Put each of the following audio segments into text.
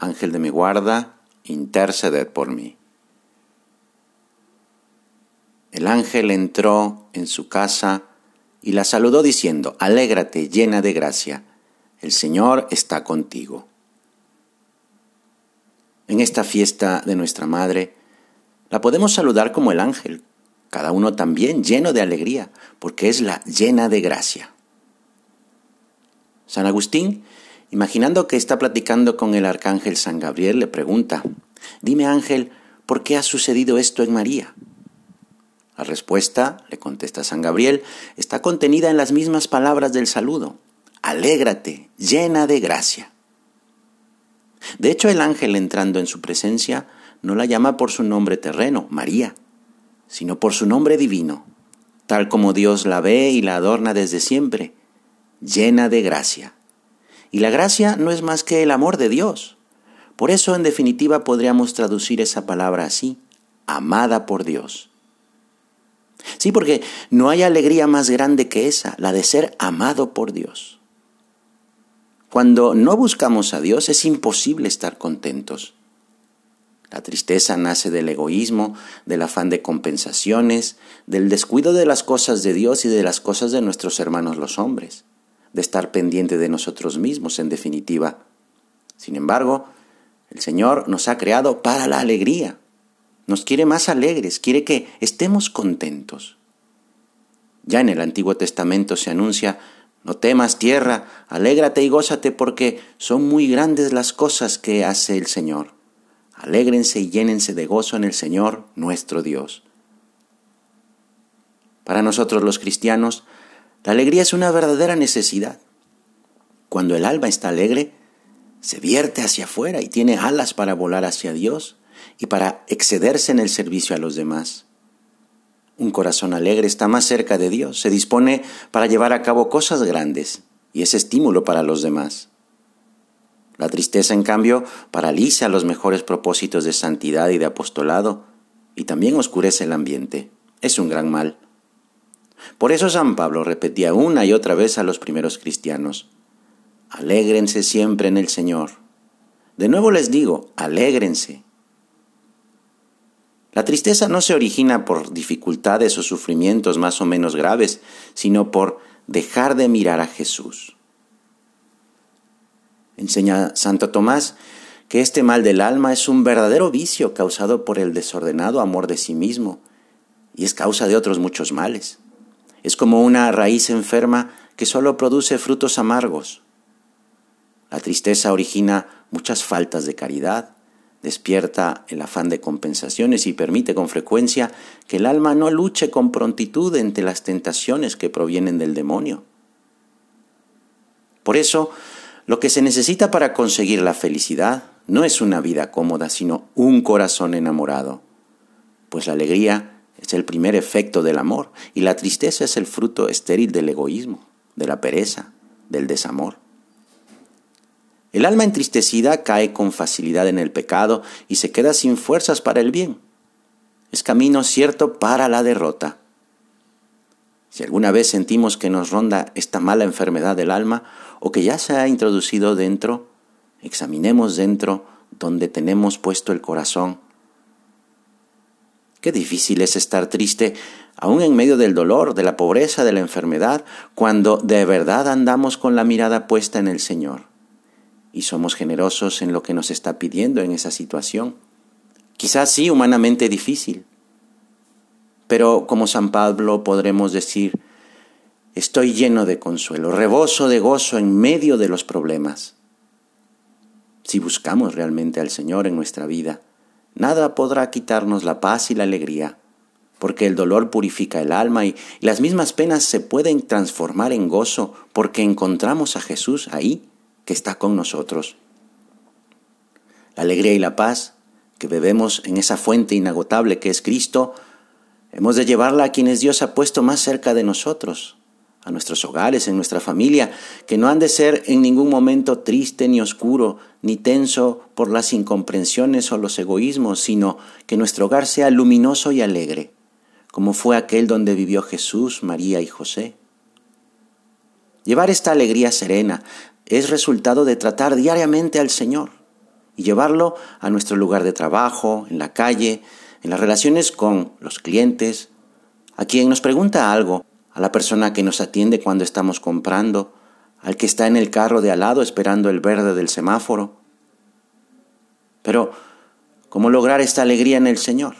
Ángel de mi guarda, interceded por mí. El ángel entró en su casa y la saludó diciendo, Alégrate, llena de gracia, el Señor está contigo. En esta fiesta de nuestra Madre, la podemos saludar como el ángel, cada uno también lleno de alegría, porque es la llena de gracia. San Agustín Imaginando que está platicando con el arcángel San Gabriel, le pregunta, Dime ángel, ¿por qué ha sucedido esto en María? La respuesta, le contesta San Gabriel, está contenida en las mismas palabras del saludo. Alégrate, llena de gracia. De hecho, el ángel entrando en su presencia no la llama por su nombre terreno, María, sino por su nombre divino, tal como Dios la ve y la adorna desde siempre, llena de gracia. Y la gracia no es más que el amor de Dios. Por eso, en definitiva, podríamos traducir esa palabra así, amada por Dios. Sí, porque no hay alegría más grande que esa, la de ser amado por Dios. Cuando no buscamos a Dios es imposible estar contentos. La tristeza nace del egoísmo, del afán de compensaciones, del descuido de las cosas de Dios y de las cosas de nuestros hermanos los hombres de estar pendiente de nosotros mismos, en definitiva. Sin embargo, el Señor nos ha creado para la alegría. Nos quiere más alegres, quiere que estemos contentos. Ya en el Antiguo Testamento se anuncia, no temas tierra, alégrate y gózate porque son muy grandes las cosas que hace el Señor. Alégrense y llénense de gozo en el Señor nuestro Dios. Para nosotros los cristianos, la alegría es una verdadera necesidad. Cuando el alma está alegre, se vierte hacia afuera y tiene alas para volar hacia Dios y para excederse en el servicio a los demás. Un corazón alegre está más cerca de Dios, se dispone para llevar a cabo cosas grandes y es estímulo para los demás. La tristeza, en cambio, paraliza los mejores propósitos de santidad y de apostolado y también oscurece el ambiente. Es un gran mal. Por eso San Pablo repetía una y otra vez a los primeros cristianos, alégrense siempre en el Señor. De nuevo les digo, alégrense. La tristeza no se origina por dificultades o sufrimientos más o menos graves, sino por dejar de mirar a Jesús. Enseña Santo Tomás que este mal del alma es un verdadero vicio causado por el desordenado amor de sí mismo y es causa de otros muchos males. Es como una raíz enferma que solo produce frutos amargos. La tristeza origina muchas faltas de caridad, despierta el afán de compensaciones y permite con frecuencia que el alma no luche con prontitud ante las tentaciones que provienen del demonio. Por eso, lo que se necesita para conseguir la felicidad no es una vida cómoda, sino un corazón enamorado, pues la alegría es el primer efecto del amor y la tristeza es el fruto estéril del egoísmo, de la pereza, del desamor. El alma entristecida cae con facilidad en el pecado y se queda sin fuerzas para el bien. Es camino cierto para la derrota. Si alguna vez sentimos que nos ronda esta mala enfermedad del alma o que ya se ha introducido dentro, examinemos dentro donde tenemos puesto el corazón Qué difícil es estar triste aún en medio del dolor, de la pobreza, de la enfermedad, cuando de verdad andamos con la mirada puesta en el Señor y somos generosos en lo que nos está pidiendo en esa situación. Quizás sí, humanamente difícil, pero como San Pablo podremos decir, estoy lleno de consuelo, reboso de gozo en medio de los problemas. Si buscamos realmente al Señor en nuestra vida, Nada podrá quitarnos la paz y la alegría, porque el dolor purifica el alma y, las mismas penas se pueden transformar en gozo porque encontramos a Jesús ahí, que está con nosotros. La alegría y la paz que bebemos en esa fuente inagotable que es Cristo, hemos de llevarla a quienes Dios ha puesto más cerca de nosotros, a nuestros hogares, en nuestra familia, que no han de ser en ningún momento triste ni oscuro, ni tenso por las incomprensiones o los egoísmos, sino que nuestro hogar sea luminoso y alegre, como fue aquel donde vivió Jesús, María y José. Llevar esta alegría serena es resultado de tratar diariamente al Señor y llevarlo a nuestro lugar de trabajo, en la calle, en las relaciones con los clientes, a quien nos pregunta algo, a la persona que nos atiende cuando estamos comprando, al que está en el carro de al lado esperando el verde del semáforo. Pero, ¿cómo lograr esta alegría en el Señor?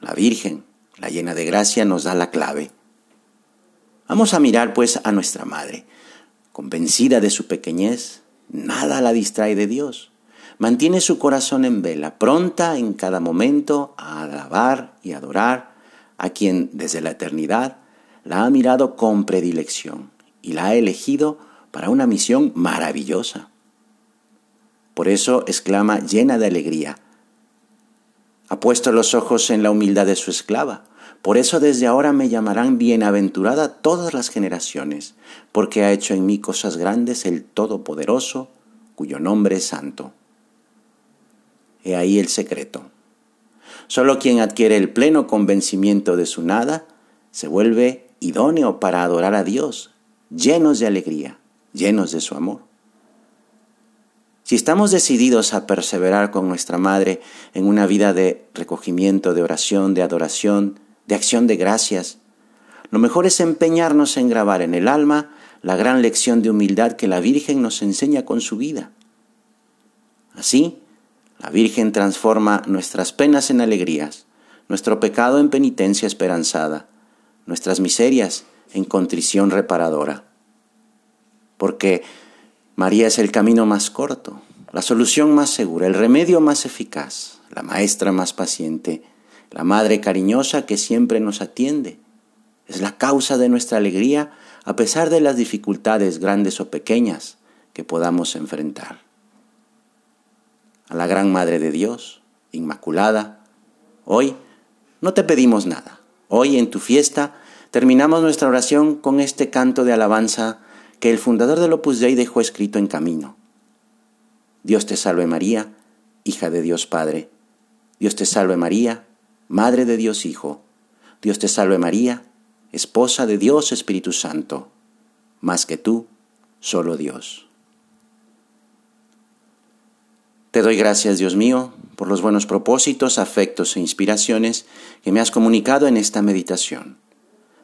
La Virgen, la llena de gracia, nos da la clave. Vamos a mirar pues a nuestra Madre. Convencida de su pequeñez, nada la distrae de Dios. Mantiene su corazón en vela, pronta en cada momento a alabar y adorar a quien desde la eternidad la ha mirado con predilección y la ha elegido para una misión maravillosa. Por eso exclama llena de alegría, ha puesto los ojos en la humildad de su esclava. Por eso desde ahora me llamarán bienaventurada todas las generaciones, porque ha hecho en mí cosas grandes el Todopoderoso, cuyo nombre es santo. He ahí el secreto. Solo quien adquiere el pleno convencimiento de su nada se vuelve idóneo para adorar a Dios, llenos de alegría, llenos de su amor. Si estamos decididos a perseverar con nuestra Madre en una vida de recogimiento, de oración, de adoración, de acción de gracias, lo mejor es empeñarnos en grabar en el alma la gran lección de humildad que la Virgen nos enseña con su vida. Así, la Virgen transforma nuestras penas en alegrías, nuestro pecado en penitencia esperanzada, nuestras miserias en contrición reparadora. Porque María es el camino más corto, la solución más segura, el remedio más eficaz, la maestra más paciente, la madre cariñosa que siempre nos atiende. Es la causa de nuestra alegría a pesar de las dificultades grandes o pequeñas que podamos enfrentar. A la Gran Madre de Dios, Inmaculada, hoy no te pedimos nada Hoy en tu fiesta terminamos nuestra oración con este canto de alabanza que el fundador del Opus Dei dejó escrito en camino. Dios te salve María, hija de Dios Padre. Dios te salve María, Madre de Dios Hijo. Dios te salve María, esposa de Dios Espíritu Santo. Más que tú, solo Dios. Te doy gracias, Dios mío, por los buenos propósitos, afectos e inspiraciones que me has comunicado en esta meditación.